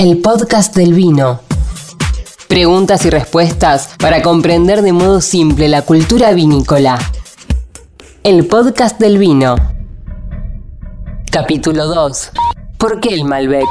El podcast del vino. Preguntas y respuestas para comprender de modo simple la cultura vinícola. El podcast del vino. Capítulo 2. ¿Por qué el Malbec?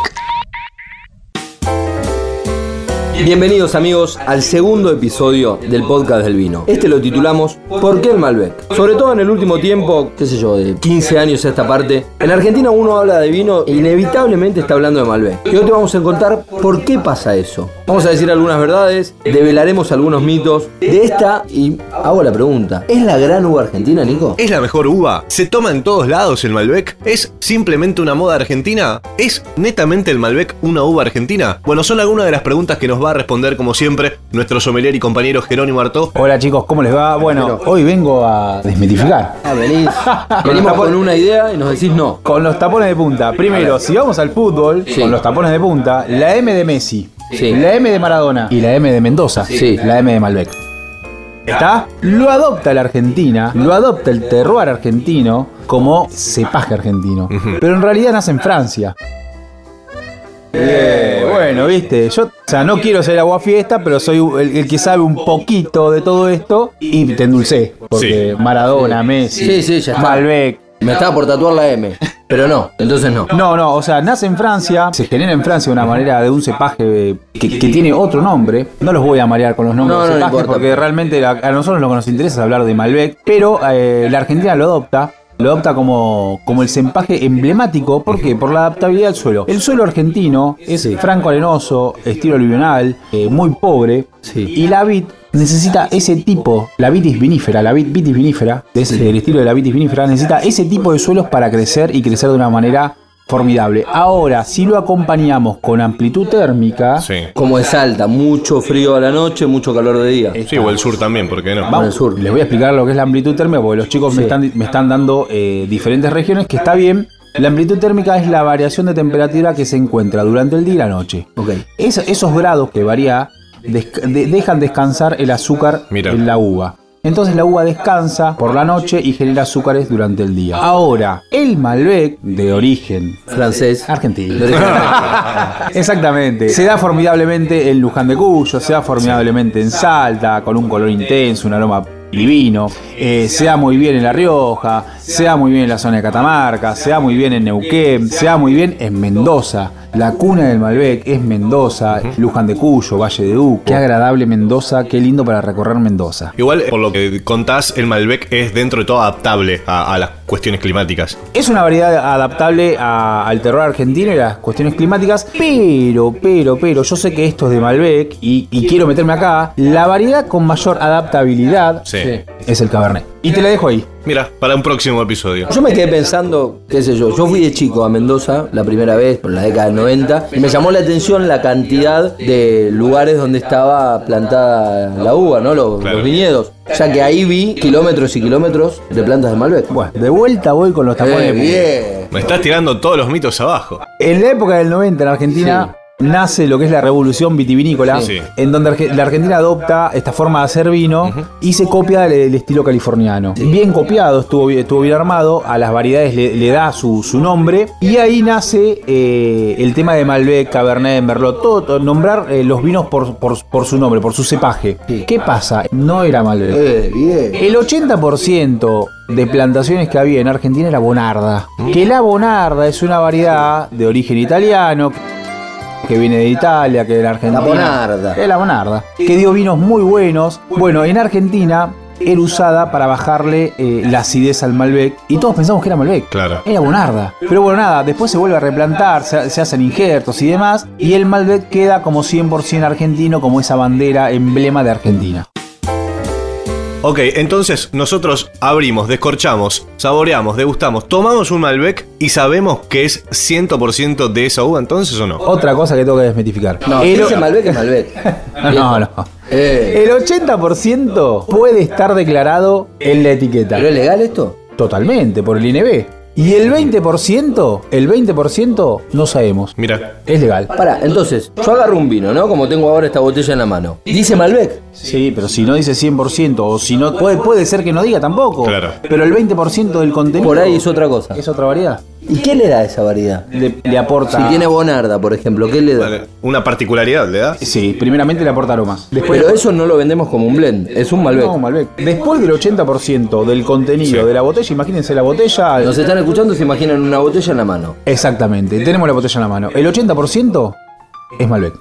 Bienvenidos amigos al segundo episodio del podcast del vino. Este lo titulamos ¿Por qué el Malbec? Sobre todo en el último tiempo, qué sé yo, de 15 años a esta parte, en Argentina uno habla de vino e inevitablemente está hablando de Malbec. Y hoy te vamos a contar por qué pasa eso. Vamos a decir algunas verdades, develaremos algunos mitos de esta y hago la pregunta, ¿es la gran uva argentina, Nico? ¿Es la mejor uva? ¿Se toma en todos lados el Malbec? ¿Es simplemente una moda argentina? ¿Es netamente el Malbec una uva argentina? Bueno, son algunas de las preguntas que nos va a responder como siempre nuestro sommelier y compañero Jerónimo Artó. Hola chicos, ¿cómo les va? Bueno, hoy vengo a desmitificar. Ah, venís, venimos con una idea y nos decís no. Con los tapones de punta. Primero, si vamos al fútbol, Sí. con los tapones de punta, la M de Messi, Sí. la M de Maradona y la M de Mendoza, Sí. la M de Malbec. ¿Está? Lo adopta la Argentina, lo adopta el terroir argentino como cepaje argentino. Pero en realidad nace en Francia. Eh, bueno, viste, yo, o sea, no quiero ser agua fiesta, pero soy el, el que sabe un poquito de todo esto y te endulcé. Porque Maradona, Messi, Sí, sí, ya está. Malbec. Me estaba por tatuar la M, pero no, entonces no. No, no, o sea, nace en Francia, se genera en Francia de una manera de un cepaje que, que tiene otro nombre. No los voy a marear con los nombres No, de no, no cepajes importa. porque realmente a, a nosotros lo que nos interesa es hablar de Malbec, pero eh, la Argentina lo adopta. Lo adopta como, como el cempaje emblemático. ¿Por qué? Por la adaptabilidad del suelo. El suelo argentino es franco arenoso, estilo aluvional, eh, muy pobre. Sí. Y la vid necesita ese tipo, la vitis vinífera, la vitis vinífera, del estilo de la vitis vinífera, necesita ese tipo de suelos para crecer y crecer de una manera formidable. Ahora, si lo acompañamos con amplitud térmica, Sí. Como es alta, mucho frío a la noche, mucho calor de día. Sí, o el sur también, ¿por qué no? Vamos. al sur. les voy a explicar lo que es la amplitud térmica, porque los chicos me, están, me están dando eh, diferentes regiones, que está bien. La amplitud térmica es la variación de temperatura que se encuentra durante el día y la noche. Ok. Es- esos grados que varía desca- de- dejan descansar el azúcar Mira. en la uva. Entonces la uva descansa por la noche y genera azúcares durante el día. Ahora, el Malbec de origen Francés. argentino. Exactamente. Se da formidablemente en Luján de Cuyo, se da formidablemente en Salta, con un color intenso, un aroma divino. Eh, se da muy bien en La Rioja, se da muy bien en la zona de Catamarca, se da muy bien en Neuquén, se da muy bien en Mendoza. La cuna del Malbec es Mendoza, Luján de Cuyo, Valle de Uco. Qué agradable Mendoza, qué lindo para recorrer Mendoza. Igual, por lo que contás, el Malbec es dentro de todo adaptable a, a las cuestiones climáticas. Es una variedad adaptable a- al terror argentino y a las cuestiones climáticas, pero, pero, pero, yo sé que esto es de Malbec y, y quiero meterme acá. La variedad con mayor adaptabilidad Sí. Es el Cabernet. Y te la dejo ahí. Mira, para un próximo episodio. Yo me quedé pensando, qué sé yo, yo fui de chico a Mendoza la primera vez, por la década del 90, y me llamó la atención la cantidad de lugares donde estaba plantada la uva, ¿no? Los, Claro. los viñedos. Ya que ahí vi kilómetros y kilómetros de plantas de Malbec. Bueno, de vuelta voy con los tapones Eh, bien. Me estás tirando todos los mitos abajo. En la época del 90 en Argentina nace lo que es la revolución vitivinícola, Sí. en donde la Argentina adopta esta forma de hacer vino y se copia del, del estilo californiano. Bien copiado, estuvo bien, estuvo bien armado, a las variedades le, le da su, su nombre y ahí nace eh, el tema de Malbec, Cabernet, Merlot, todo, todo, nombrar eh, los vinos por, por- por su nombre, por su cepaje. ¿Qué pasa? No era Malbec. Eh, bien. El 80% de plantaciones que había en Argentina era Bonarda. Que la Bonarda es una variedad de origen italiano que viene de Italia, que en Argentina. La Bonarda. Es la Bonarda. Que dio vinos muy buenos. Bueno, en Argentina era usada para bajarle eh, la acidez al Malbec. Y todos pensamos que era Malbec. Claro. Era Bonarda. Pero bueno, nada, después se vuelve a replantar, se, se hacen injertos y demás. Y el Malbec queda como 100% argentino, como esa bandera emblema de Argentina. Ok, entonces nosotros abrimos, descorchamos, saboreamos, degustamos, tomamos un Malbec y sabemos que es 100% de esa uva, entonces o no. Otra cosa que tengo que desmitificar. No, si El- dice Malbec es Malbec. No, no. Eh, El 80% puede estar declarado en la etiqueta. ¿Pero es legal esto? Totalmente, por el INB. Y el 20%, el 20% no sabemos. Mira, Es legal. Pará, entonces, yo agarro un vino, ¿no? Como tengo ahora esta botella en la mano. Dice Malbec. Sí, pero si no dice 100% o si no puede, puede ser que no diga tampoco. Claro. Pero el 20% del contenido Por ahí es otra cosa. es otra variedad. ¿Y qué le da esa variedad? Le, le aporta. Si tiene Bonarda, por ejemplo, ¿qué le da? Vale, Una particularidad, ¿le da? Sí, primeramente le aporta aromas. Después Pero eso no lo vendemos como un blend, es un Malbec. No, Malbec. Después del 80% del contenido Sí. de la botella, imagínense la botella. Nos están escuchando, se imaginan una botella en la mano. Exactamente, tenemos la botella en la mano. El 80% es Malbec.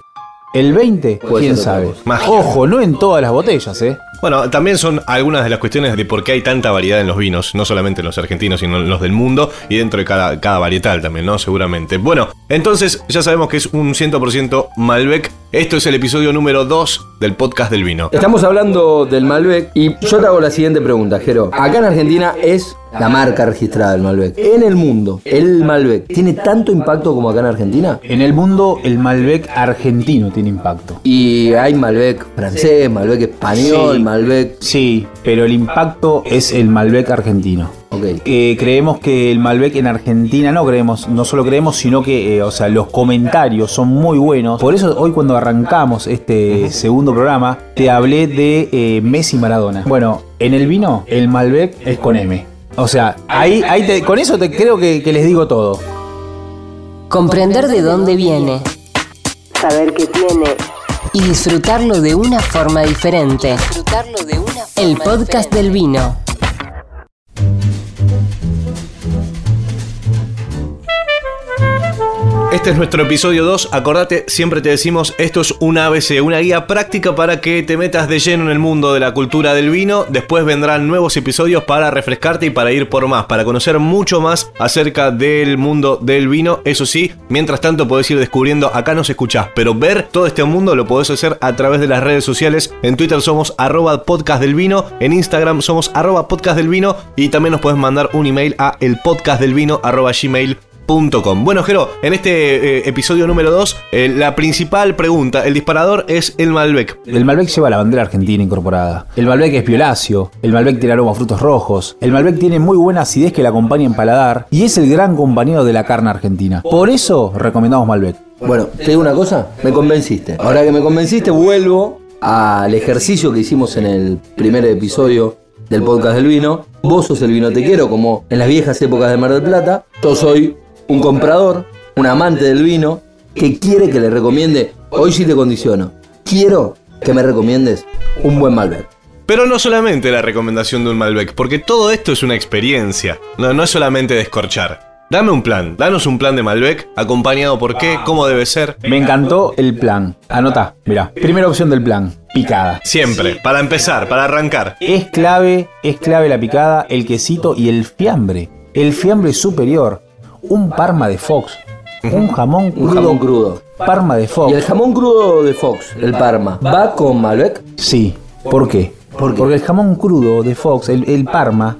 El 20, Puede quién sabe. Magia. Ojo, no en todas las botellas, ¿eh? Bueno, también son algunas de las cuestiones de por qué hay tanta variedad en los vinos, no solamente en los argentinos, sino en los del mundo y dentro de cada, cada varietal también, ¿no? Seguramente. Bueno, entonces ya sabemos que es un 100% Malbec. Esto es el episodio número 2 del podcast del vino. Estamos hablando del Malbec y yo te hago la siguiente pregunta, Jero. Acá en Argentina es la marca registrada del Malbec. En el mundo, ¿el Malbec tiene tanto impacto como acá en Argentina? En el mundo, el Malbec argentino tiene impacto. Y hay Malbec francés, Malbec español, Sí. Malbec... Sí, pero el impacto es el Malbec argentino. Ok. Eh, creemos que el Malbec en Argentina, no creemos, no solo creemos, sino que, eh, o sea, los comentarios son muy buenos. Por eso hoy cuando arrancamos este segundo programa, te hablé de eh, Messi Maradona. Bueno, en el vino, el Malbec es con M. O sea, ahí, ahí te- con eso te creo que, que les digo todo. Comprender de dónde viene saber qué tiene. y disfrutarlo de una forma diferente. El podcast del vino. Este es nuestro episodio 2. Acordate, siempre te decimos, esto es un ABC, una guía práctica para que te metas de lleno en el mundo de la cultura del vino. Después vendrán nuevos episodios para refrescarte y para ir por más, para conocer mucho más acerca del mundo del vino. Eso sí, mientras tanto podés ir descubriendo, acá nos escuchás, pero ver todo este mundo lo podés hacer a través de las redes sociales. En Twitter somos arroba podcast del vino, en Instagram somos arroba podcast del vino y también nos podés mandar un email a elpodcastdelvino arroba gmail Com. Bueno, Jero, en este eh, episodio número 2, la principal pregunta, el disparador es el Malbec. El Malbec lleva la bandera argentina incorporada. El Malbec es violáceo. El Malbec tiene aroma a frutos rojos. El Malbec tiene muy buena acidez que la acompaña en paladar. Y es el gran compañero de la carne argentina. Por eso recomendamos Malbec. Bueno, te digo una cosa, me convenciste. Ahora que me convenciste, vuelvo al ejercicio que hicimos en el primer episodio del podcast del vino. Vos sos el vinotequero, como en las viejas épocas de Mar del Plata. Yo soy un comprador, un amante del vino, que quiere que le recomiende, hoy sí te condiciono, quiero que me recomiendes un buen Malbec. Pero no solamente la recomendación de un Malbec, porque todo esto es una experiencia, no, no es solamente descorchar. Dame un plan, danos un plan de Malbec, acompañado por qué, cómo debe ser. Me encantó el plan. Anota, mirá. Primera opción del plan, picada. Siempre, para empezar, para arrancar. Es clave, es clave la picada, el quesito y el fiambre. El fiambre superior. Un parma de Fox. Un jamón crudo. Un jamón crudo. Parma de Fox. Y el jamón crudo de Fox, el Parma, ¿va con Malbec? Sí. ¿Por qué? Porque el jamón crudo de Fox, el, el Parma,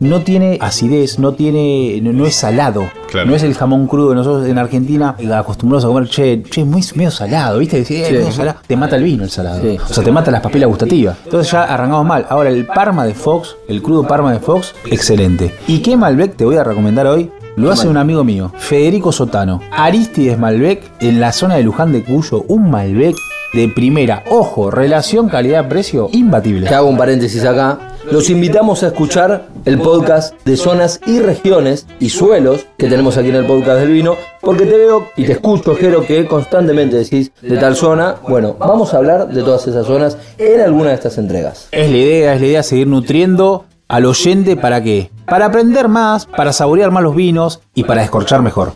no tiene acidez, no tiene, no, no es salado. Claro. No es el jamón crudo nosotros en Argentina acostumbrados a comer, che, che, es muy medio salado, ¿viste? Decís, eh, Sí. medio salado. Te mata el vino el salado. Sí. O sea, te mata las papilas gustativas. Entonces ya arrancamos mal. Ahora el Parma de Fox, el crudo Parma de Fox, excelente. ¿Y qué Malbec te voy a recomendar hoy? Lo hace un amigo mío, Federico Sotano. Aristides Malbec, en la zona de Luján de Cuyo, un Malbec de primera. Ojo, relación calidad-precio imbatible. Te hago un paréntesis acá. Los invitamos a escuchar el podcast de zonas y regiones y suelos que tenemos aquí en el podcast del vino, porque te veo y te escucho, Jero, que constantemente decís de tal zona. Bueno, vamos a hablar de todas esas zonas en alguna de estas entregas. Es la idea, es la idea seguir nutriendo al oyente para qué? Para aprender más, para saborear más los vinos y para descorchar mejor.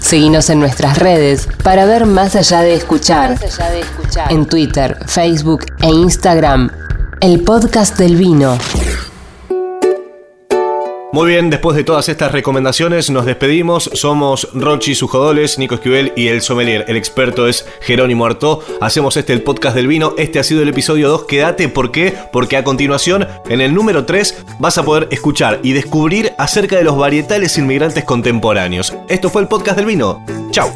Seguinos en nuestras redes para ver más allá de escuchar. En Twitter, Facebook e Instagram, el podcast del vino. Muy bien, después de todas estas recomendaciones nos despedimos. Somos Rochi Sujodoles, Nico Esquivel y el sommelier. El experto es Jerónimo Artó. Hacemos este el podcast del vino. Este ha sido el episodio 2. Quédate, ¿por qué? Porque a continuación, en el número 3, vas a poder escuchar y descubrir acerca de los varietales inmigrantes contemporáneos. Esto fue el podcast del vino. Chao.